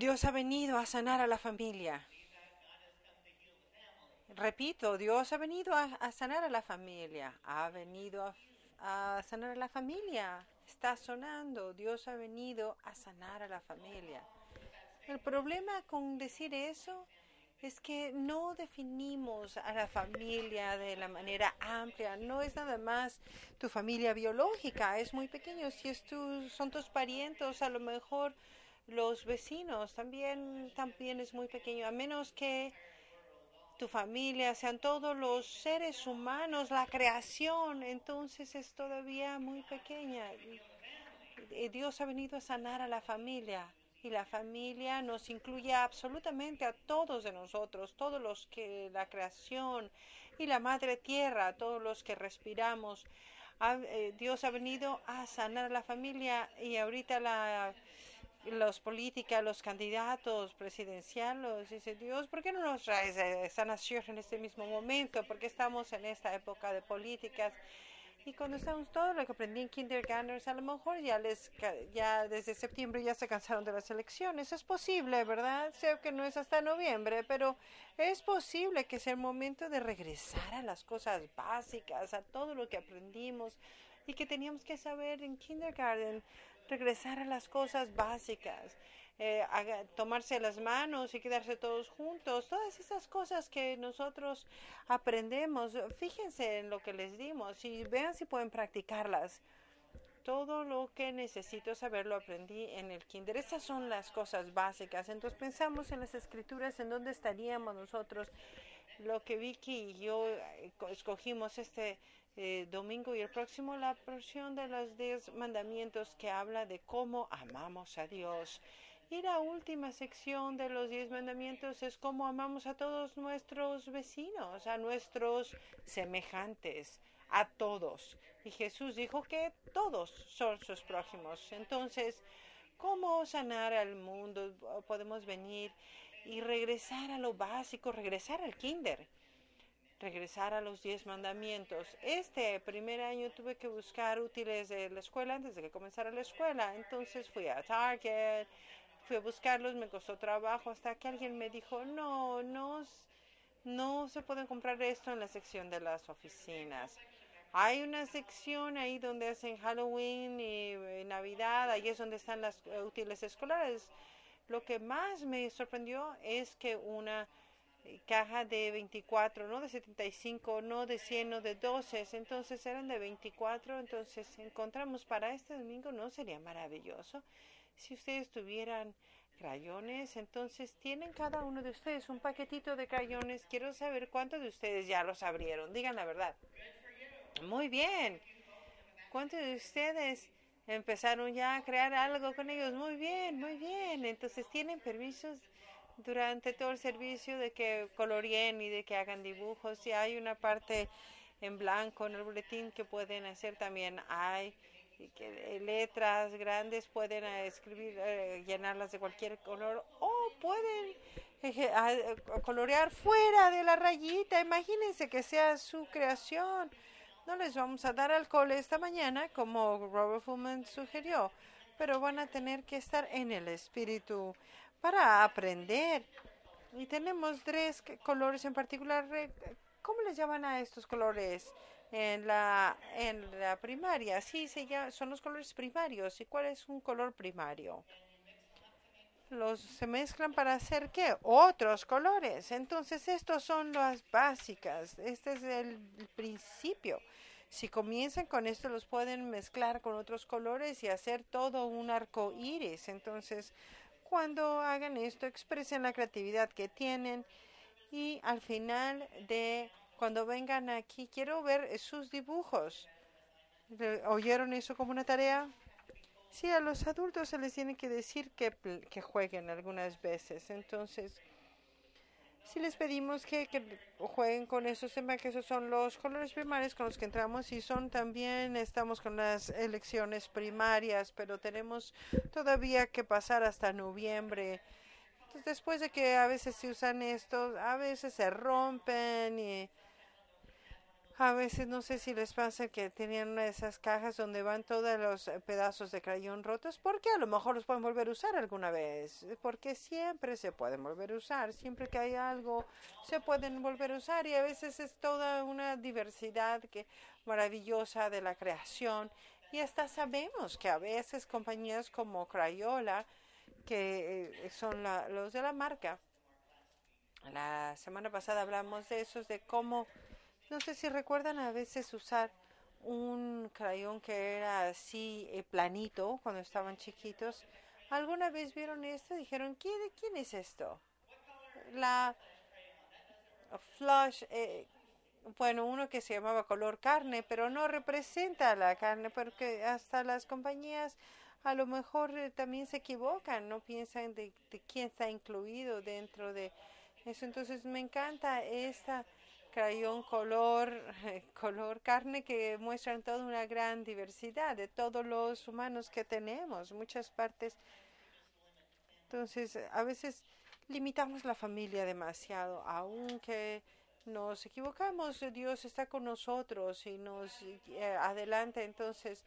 Dios ha venido a sanar a la familia. Repito, Dios ha venido a, sanar a la familia. Ha venido a sanar a la familia. Está sonando. Dios ha venido a sanar a la familia. El problema con decir eso es que no definimos a la familia de la manera amplia. No es nada más tu familia biológica, es muy pequeño. Si es tu, son tus parientes, a lo mejor los vecinos también, también es muy pequeño. A menos que tu familia sean todos los seres humanos, la creación, entonces es todavía muy pequeña. Dios ha venido a sanar a la familia y la familia nos incluye absolutamente a todos de nosotros, todos los que la creación y la madre tierra, todos los que respiramos. Eh, Dios ha venido a sanar a la familia y ahorita la los políticos, los candidatos presidenciales, dice Dios, ¿por qué no nos traes esa nación en este mismo momento? Porque estamos en esta época de políticas y cuando estamos todo lo que aprendí en kindergarten, a lo mejor ya les ya desde septiembre ya se cansaron de las elecciones. Es posible, ¿verdad? Sé que no es hasta noviembre, pero es posible que sea el momento de regresar a las cosas básicas, a todo lo que aprendimos y que teníamos que saber en kindergarten, regresar a las cosas básicas eh, tomarse las manos y quedarse todos juntos, todas esas cosas que nosotros aprendemos, fíjense en lo que les dimos y vean si pueden practicarlas. Todo lo que necesito saber lo aprendí en el kinder. Estas son las cosas básicas. Entonces pensamos en las escrituras, en dónde estaríamos nosotros. Lo que Vicky y yo eh, escogimos este eh, domingo y el próximo, la porción de los diez mandamientos que habla de cómo amamos a Dios. Y la última sección de los diez mandamientos es cómo amamos a todos nuestros vecinos, a nuestros semejantes, a todos. Y Jesús dijo que todos son sus prójimos. Entonces, ¿cómo sanar al mundo? Podemos venir y regresar a lo básico, regresar al kinder, regresar a los diez mandamientos. Este primer año tuve que buscar útiles de la escuela antes de que comenzara la escuela. Entonces fui a Target fui a buscarlos, me costó trabajo hasta que alguien me dijo, no, no, no se pueden comprar esto en la sección de las oficinas. Hay una sección ahí donde hacen Halloween y, eh, Navidad, ahí es donde están las eh, útiles escolares. Lo que más me sorprendió es que una eh, caja de 24, no de 75, no de 100, no de 12, entonces eran de 24, entonces encontramos para este domingo, ¿no sería maravilloso? si ustedes tuvieran crayones, entonces tienen cada uno de ustedes un paquetito de crayones. Quiero saber cuántos de ustedes ya los abrieron. Digan la verdad. Muy bien. ¿Cuántos de ustedes empezaron ya a crear algo con ellos? Muy bien, muy bien. Entonces tienen permisos durante todo el servicio de que coloreen y de que hagan dibujos. Si hay una parte en blanco en el boletín que pueden hacer también hay que eh, letras grandes pueden eh, escribir, eh, llenarlas de cualquier color o pueden colorear fuera de la rayita. Imagínense que sea su creación. No les vamos a dar alcohol esta mañana como Robert Fullman sugirió, pero van a tener que estar en el espíritu para aprender. Y tenemos tres colores en particular. ¿Cómo les llaman a estos colores? en la, en la primaria. Sí, se son los colores primarios. ¿Y cuál es un color primario? Los se mezclan para hacer qué? Otros colores. Entonces, estos son las básicas. Este es el principio. Si comienzan con esto, los pueden mezclar con otros colores y hacer todo un arco iris. Entonces, cuando hagan esto, expresen la creatividad que tienen y al final de cuando vengan aquí, quiero ver sus dibujos. ¿Oyeron eso como una tarea? Sí, a los adultos se les tiene que decir que, que jueguen algunas veces. Entonces, si les pedimos que, que, jueguen con esos temas, que esos son los colores primarios con los que entramos y son también, estamos con las elecciones primarias, pero tenemos todavía que pasar hasta noviembre. Entonces, después de que a veces se usan estos, a veces se rompen y A veces no sé si les pasa que tenían una de esas cajas donde van todos los eh, pedazos de crayón rotos, porque a lo mejor los pueden volver a usar alguna vez, porque siempre se pueden volver a usar, siempre que hay algo se pueden volver a usar y a veces es toda una diversidad que maravillosa de la creación. Y hasta sabemos que a veces compañías como Crayola, que eh, son los de la marca, la semana pasada hablamos de esos, de cómo no sé si recuerdan a veces usar un crayón que era así eh, planito cuando estaban chiquitos. ¿Alguna vez vieron esto? Dijeron, ¿quién, quién es esto? La flush, eh, bueno, uno que se llamaba color carne, pero no representa la carne, porque hasta las compañías a lo mejor eh, también se equivocan, no piensan de, de quién está incluido dentro de eso. Entonces me encanta esta crayón color, color carne que muestran toda una gran diversidad de todos los humanos que tenemos, muchas partes. Entonces, a veces limitamos la familia demasiado, aunque nos equivocamos, Dios está con nosotros y nos eh, adelanta, entonces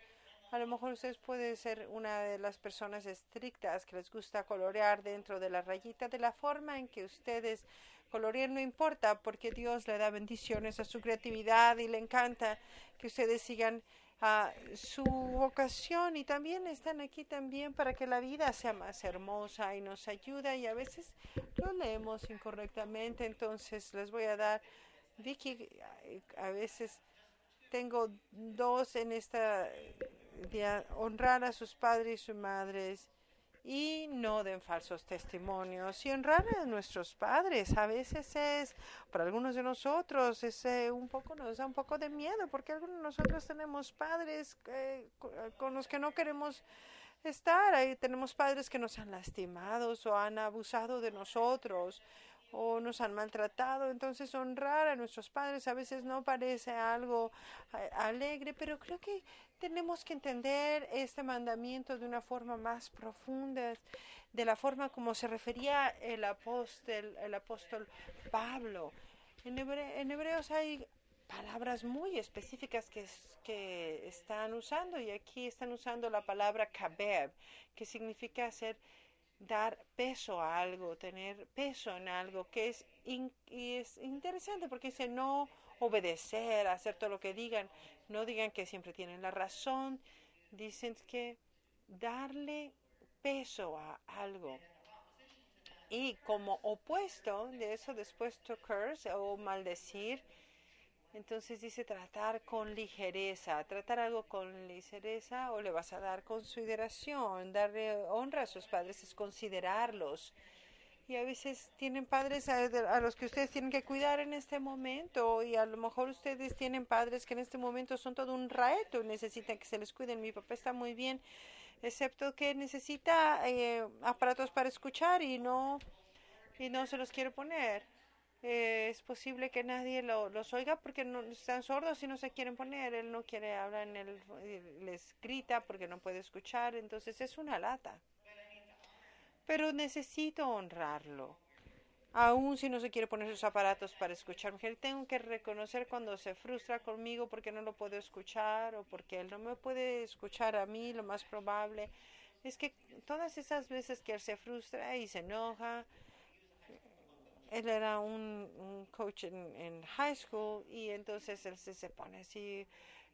a lo mejor ustedes pueden ser una de las personas estrictas que les gusta colorear dentro de la rayita de la forma en que ustedes colorear no importa porque Dios le da bendiciones a su creatividad y le encanta que ustedes sigan a su vocación y también están aquí también para que la vida sea más hermosa y nos ayuda. Y a veces lo leemos incorrectamente entonces les voy a dar Vicky a veces tengo dos en esta día honrar a sus padres y sus madres y no den falsos testimonios y honrar a nuestros padres. A veces es, para algunos de nosotros, es un poco, nos da un poco de miedo porque algunos de nosotros tenemos padres eh, con los que no queremos estar. Ahí tenemos padres que nos han lastimado o han abusado de nosotros o nos han maltratado. Entonces honrar a nuestros padres a veces no parece algo eh, alegre, pero creo que tenemos que entender este mandamiento de una forma más profunda, de la forma como se refería el apóstol, Pablo. En, Hebreos hay palabras muy específicas que, que están usando y aquí están usando la palabra kabeb, que significa hacer dar peso a algo, tener peso en algo, que es, y es interesante porque dice no obedecer, hacer todo lo que digan, no digan que siempre tienen la razón, dicen que darle peso a algo. Y como opuesto de eso, después to curse o maldecir, entonces dice tratar con ligereza, tratar algo con ligereza o le vas a dar consideración, darle honra a sus padres es considerarlos. Y a veces tienen padres a, los que ustedes tienen que cuidar en este momento y a lo mejor ustedes tienen padres que en este momento son todo un reto y necesitan que se les cuiden. Mi papá está muy bien, excepto que necesita eh, aparatos para escuchar y no, y no se los quiere poner. Eh, es posible que nadie lo, los oiga porque no están sordos y no se quieren poner. Él no quiere hablar en el, les grita porque no puede escuchar. Entonces es una lata. Pero necesito honrarlo. Aún si no se quiere poner sus aparatos para escuchar, tengo que reconocer cuando se frustra conmigo porque no lo puedo escuchar o porque él no me puede escuchar a mí, lo más probable es que todas esas veces que él se frustra y se enoja, él era un, coach en, high school y entonces él se, pone así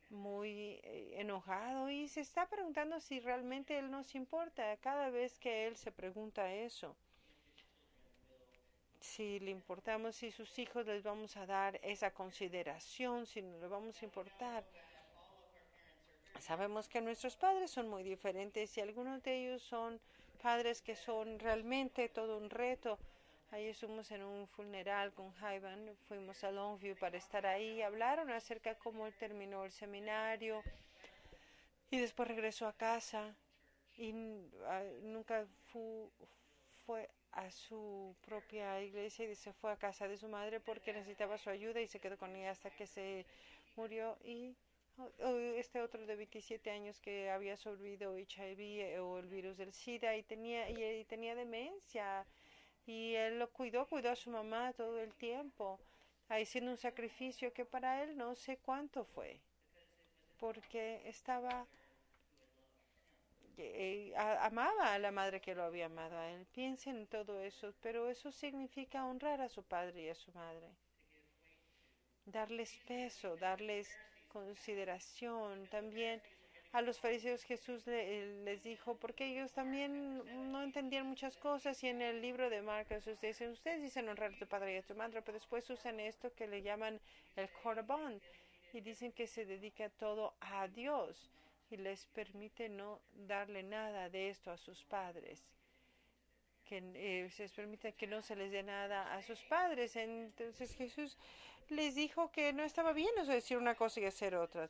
muy eh, enojado y se está preguntando si realmente él nos importa cada vez que él se pregunta eso. Si le importamos, si sus hijos les vamos a dar esa consideración, si no le vamos a importar. Sabemos que nuestros padres son muy diferentes y algunos de ellos son padres que son realmente todo un reto Ahí estuvimos en un funeral con Jaivan, fuimos a Longview para estar ahí, hablaron acerca de cómo él terminó el seminario y después regresó a casa y ah, nunca fue a su propia iglesia y se fue a casa de su madre porque necesitaba su ayuda y se quedó con ella hasta que se murió y este otro de 27 años que había sobrevivido HIV eh, o el virus del SIDA y tenía y tenía demencia y él lo cuidó, cuidó a su mamá todo el tiempo. haciendo un sacrificio que para él no sé cuánto fue, porque estaba, eh, amaba a la madre que lo había amado a él. Piensen en todo eso, pero eso significa honrar a su padre y a su madre, darles peso, darles consideración, también a los fariseos Jesús les dijo, porque ellos también no entendían muchas cosas y en el libro de Marcos ustedes dicen, ustedes dicen honrar a tu padre y a tu madre, pero después usan esto que le llaman el corbán y dicen que se dedica todo a Dios y les permite no darle nada de esto a sus padres que eh, se les permite que no se les dé nada a sus padres. Entonces Jesús les dijo que no estaba bien eso decir una cosa y hacer otra.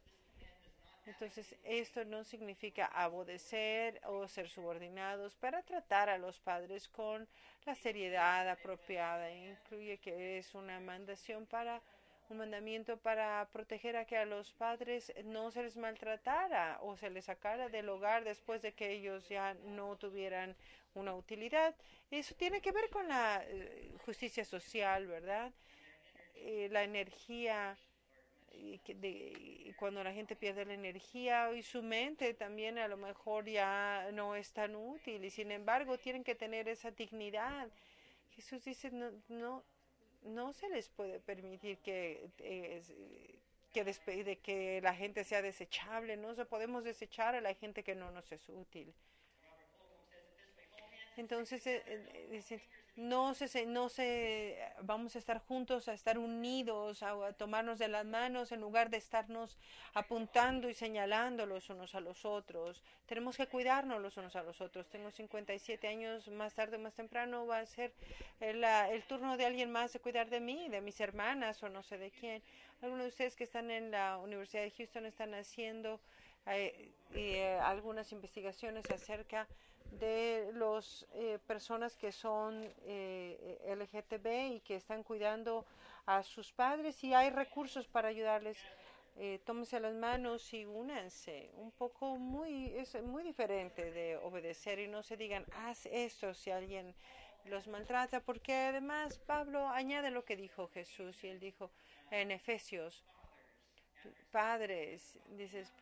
Entonces, esto no significa abodecer o ser subordinados para tratar a los padres con la seriedad apropiada. Incluye que es una mandación para un mandamiento para proteger a que a los padres no se les maltratara o se les sacara del hogar después de que ellos ya no tuvieran una utilidad. Eso tiene que ver con la eh, justicia social, ¿verdad? Eh, la energía de, cuando la gente pierde la energía y su mente también a lo mejor ya no es tan útil y sin embargo tienen que tener esa dignidad. Jesús dice, no, no, no se les puede permitir que, eh, que, de que la gente sea desechable, no se podemos desechar a la gente que no nos es útil. Entonces, eh, eh, no se, no se, vamos a estar juntos, a estar unidos, a, tomarnos de las manos en lugar de estarnos apuntando y señalando los unos a los otros. Tenemos que cuidarnos los unos a los otros. Tengo 57 años, más tarde o más temprano va a ser el, turno de alguien más de cuidar de mí, de mis hermanas o no sé de quién. Algunos de ustedes que están en la Universidad de Houston están haciendo eh, eh, algunas investigaciones acerca las eh, personas que son eh, LGTB y que están cuidando a sus padres y hay recursos para ayudarles. Eh, tómense las manos y únanse. Un poco muy, es muy diferente de obedecer y no se digan, haz esto si alguien los maltrata, porque además Pablo añade lo que dijo Jesús y él dijo en Efesios, padres, dices,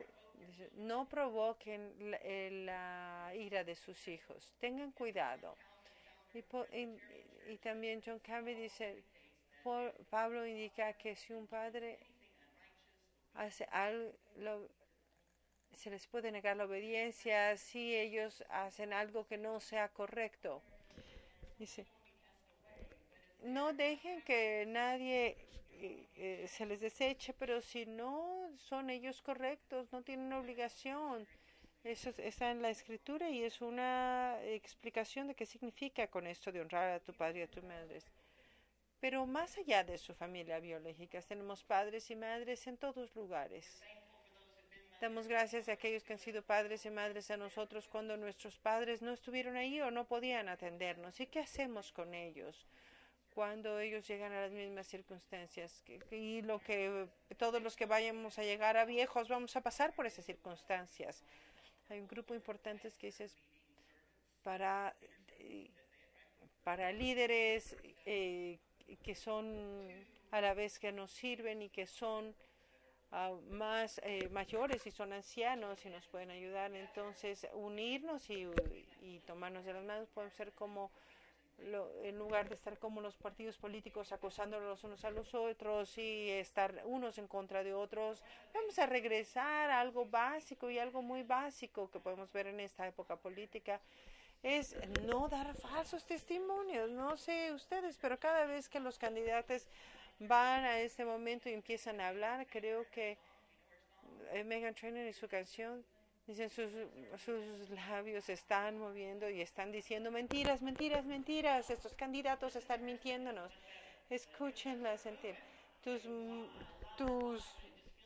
no provoquen eh, la, ira de sus hijos, tengan cuidado. Y, también John Campbell dice, Pablo indica que si un padre hace algo, se les puede negar la obediencia si ellos hacen algo que no sea correcto. Dice, no dejen que nadie eh, se les deseche, pero si no son ellos correctos, no tienen obligación. Eso está en la escritura y es una explicación de qué significa con esto de honrar a tu padre y a tu madre. Pero más allá de su familia biológica, tenemos padres y madres en todos lugares. Damos gracias a aquellos que han sido padres y madres a nosotros cuando nuestros padres no estuvieron ahí o no podían atendernos. ¿Y qué hacemos con ellos? Cuando ellos llegan a las mismas circunstancias. Y lo que todos los que vayamos a llegar a viejos vamos a pasar por esas circunstancias. Hay un grupo importante que dices para, para líderes eh, que son a la vez que nos sirven y que son ah, más eh, mayores y son ancianos y nos pueden ayudar. Entonces, unirnos y, y tomarnos de las manos puede ser como en lugar de estar como los partidos políticos acosándonos unos a los otros y estar unos en contra de otros, vamos a regresar a algo básico y algo muy básico que podemos ver en esta época política es no dar falsos testimonios. No sé ustedes, pero cada vez que los candidatos van a este momento y empiezan a hablar, creo que eh, Megan Trainor y su canción Dicen, sus, sus labios están moviendo y están diciendo mentiras, mentiras, mentiras. Estos candidatos están mintiéndonos. Escúchenla sentir. Tus, tus,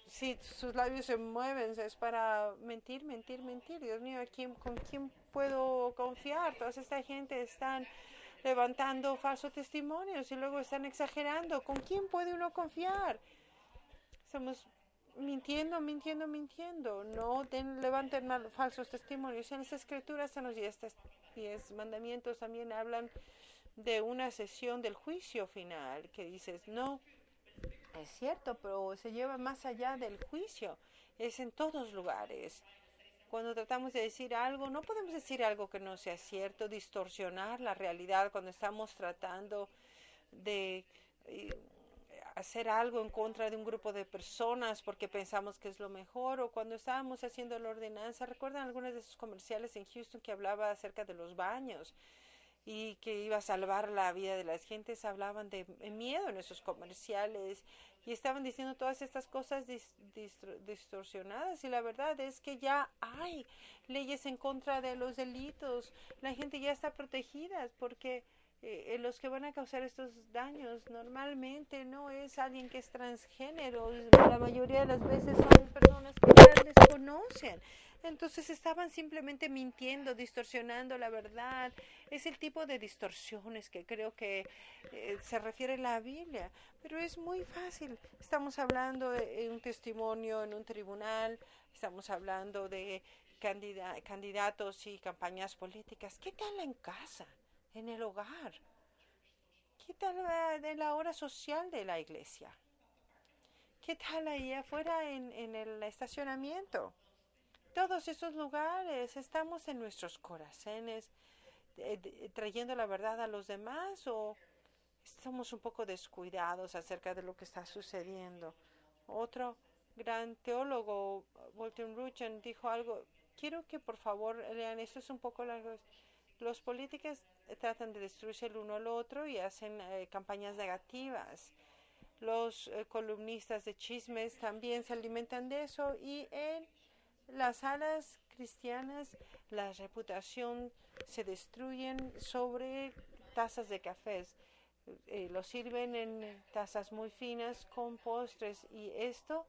si sus labios se mueven, es para mentir, mentir, mentir. Dios mío, quién, ¿con quién puedo confiar? Toda esta gente están levantando falsos testimonios y luego están exagerando. ¿Con quién puede uno confiar? Somos mintiendo, mintiendo, mintiendo. No levanten falsos testimonios. En las escrituras, en los diez, mandamientos también hablan de una sesión del juicio final, que dices, no, Es cierto, pero se lleva más allá del juicio. Es en todos lugares. Cuando tratamos de decir algo, no podemos decir algo que no sea cierto, distorsionar la realidad cuando estamos tratando de eh, hacer algo en contra de un grupo de personas porque pensamos que es lo mejor o cuando estábamos haciendo la ordenanza, recuerdan algunos de esos comerciales en Houston que hablaba acerca de los baños y que iba a salvar la vida de las gentes, hablaban de miedo en esos comerciales y estaban diciendo todas estas cosas distorsionadas y la verdad es que ya hay leyes en contra de los delitos, la gente ya está protegida porque eh, los que van a causar estos daños normalmente no es alguien que es transgénero, la mayoría de las veces son personas que ya desconocen. Entonces estaban simplemente mintiendo, distorsionando la verdad. Es el tipo de distorsiones que creo que eh, se refiere la Biblia. Pero es muy fácil. Estamos hablando de un testimonio en un tribunal, estamos hablando de candidatos y campañas políticas. ¿Qué tal en casa? En el hogar? ¿Qué tal de la hora social de la iglesia? ¿Qué tal ahí afuera en, en el estacionamiento? Todos esos lugares estamos en nuestros corazones eh, trayendo la verdad a los demás o estamos un poco descuidados acerca de lo que está sucediendo. Otro gran teólogo, Walter Ruchen, dijo algo. Quiero que por favor lean, esto es un poco largo. Los políticos tratan de destruirse el uno al otro y hacen eh, campañas negativas. Los eh, columnistas de chismes también se alimentan de eso y en las salas cristianas la reputación se destruyen sobre tazas de cafés. Eh, lo sirven en tazas muy finas con postres y esto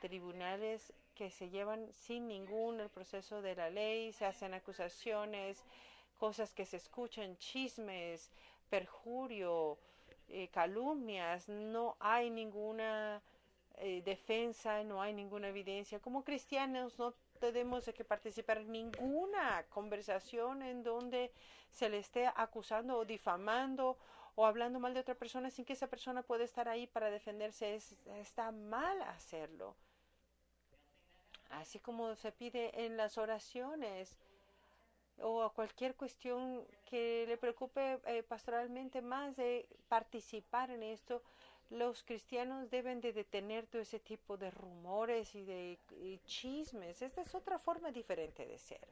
tribunales que se llevan sin ningún el proceso de la ley, se hacen acusaciones, cosas que se escuchan, chismes, perjurio, eh, calumnias, no hay ninguna eh, defensa, no hay ninguna evidencia. Como cristianos no tenemos que participar en ninguna conversación en donde se le esté acusando o difamando o hablando mal de otra persona sin que esa persona pueda estar ahí para defenderse. está mal hacerlo así como se pide en las oraciones o a cualquier cuestión que le preocupe eh, pastoralmente más de participar en esto, los cristianos deben de detener todo ese tipo de rumores y de chismes. Esta es otra forma diferente de ser.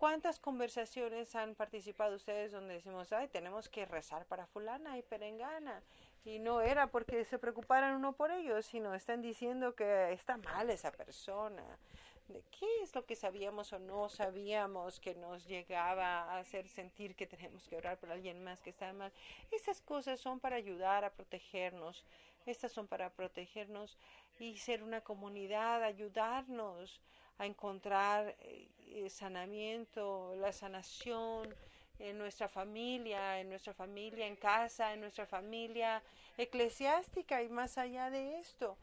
¿Cuántas conversaciones han participado ustedes donde decimos, ay, tenemos que rezar para fulana y perengana? Y no era porque se preocuparan uno por ellos, sino están diciendo que está mal esa persona. ¿De qué es lo que sabíamos o no sabíamos que nos llegaba a hacer sentir que tenemos que orar por alguien más que está mal? Esas cosas son para ayudar a protegernos. Estas son para protegernos y ser una comunidad, ayudarnos a encontrar eh, sanamiento, la sanación, en nuestra familia, en nuestra familia en casa, en nuestra familia eclesiástica y más allá de esto.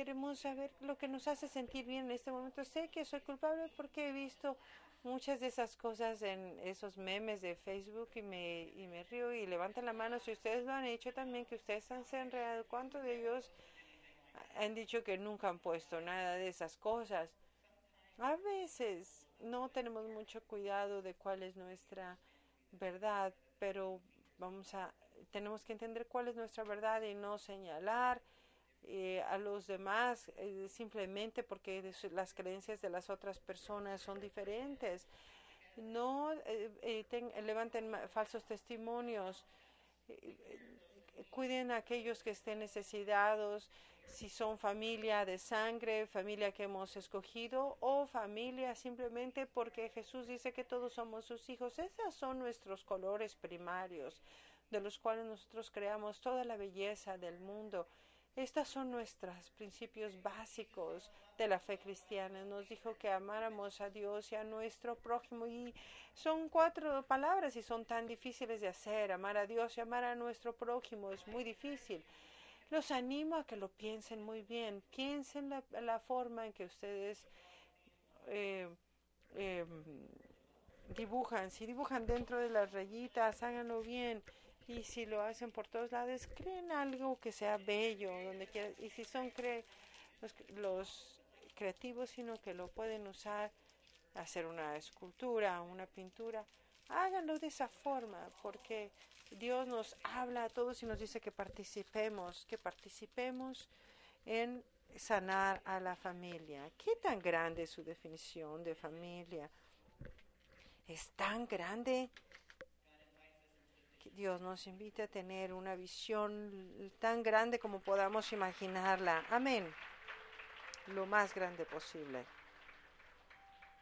Queremos saber lo que nos hace sentir bien en este momento. Sé que soy culpable porque he visto muchas de esas cosas en esos memes de Facebook y me, y me río y levantan la mano si ustedes lo han hecho también, que ustedes han enredado. ¿Cuántos de ellos han dicho que nunca han puesto nada de esas cosas? A veces no tenemos mucho cuidado de cuál es nuestra verdad, pero vamos a, tenemos que entender cuál es nuestra verdad y no señalar eh, a los demás eh, simplemente porque las creencias de las otras personas son diferentes. No eh, levanten falsos testimonios, cuiden a aquellos que estén necesitados, si son familia de sangre, familia que hemos escogido o familia simplemente porque Jesús dice que todos somos sus hijos. Esos son nuestros colores primarios de los cuales nosotros creamos toda la belleza del mundo. Estos son nuestros principios básicos de la fe cristiana. Nos dijo que amáramos a Dios y a nuestro prójimo. Y son cuatro palabras y son tan difíciles de hacer. Amar a Dios y amar a nuestro prójimo es muy difícil. Los animo a que lo piensen muy bien. Piensen la, la forma en que ustedes eh, em, dibujan. Si dibujan dentro de las rayitas, háganlo bien. Y si lo hacen por todos lados, creen algo que sea bello, donde quieran. Y si son cre los, los creativos, sino que lo pueden usar, hacer una escultura, una pintura, háganlo de esa forma, porque Dios nos habla a todos y nos dice que participemos, que participemos en sanar a la familia. ¿Qué tan grande es su definición de familia? Es tan grande Dios nos invita a tener una visión tan grande como podamos imaginarla. Amén. Lo más grande posible.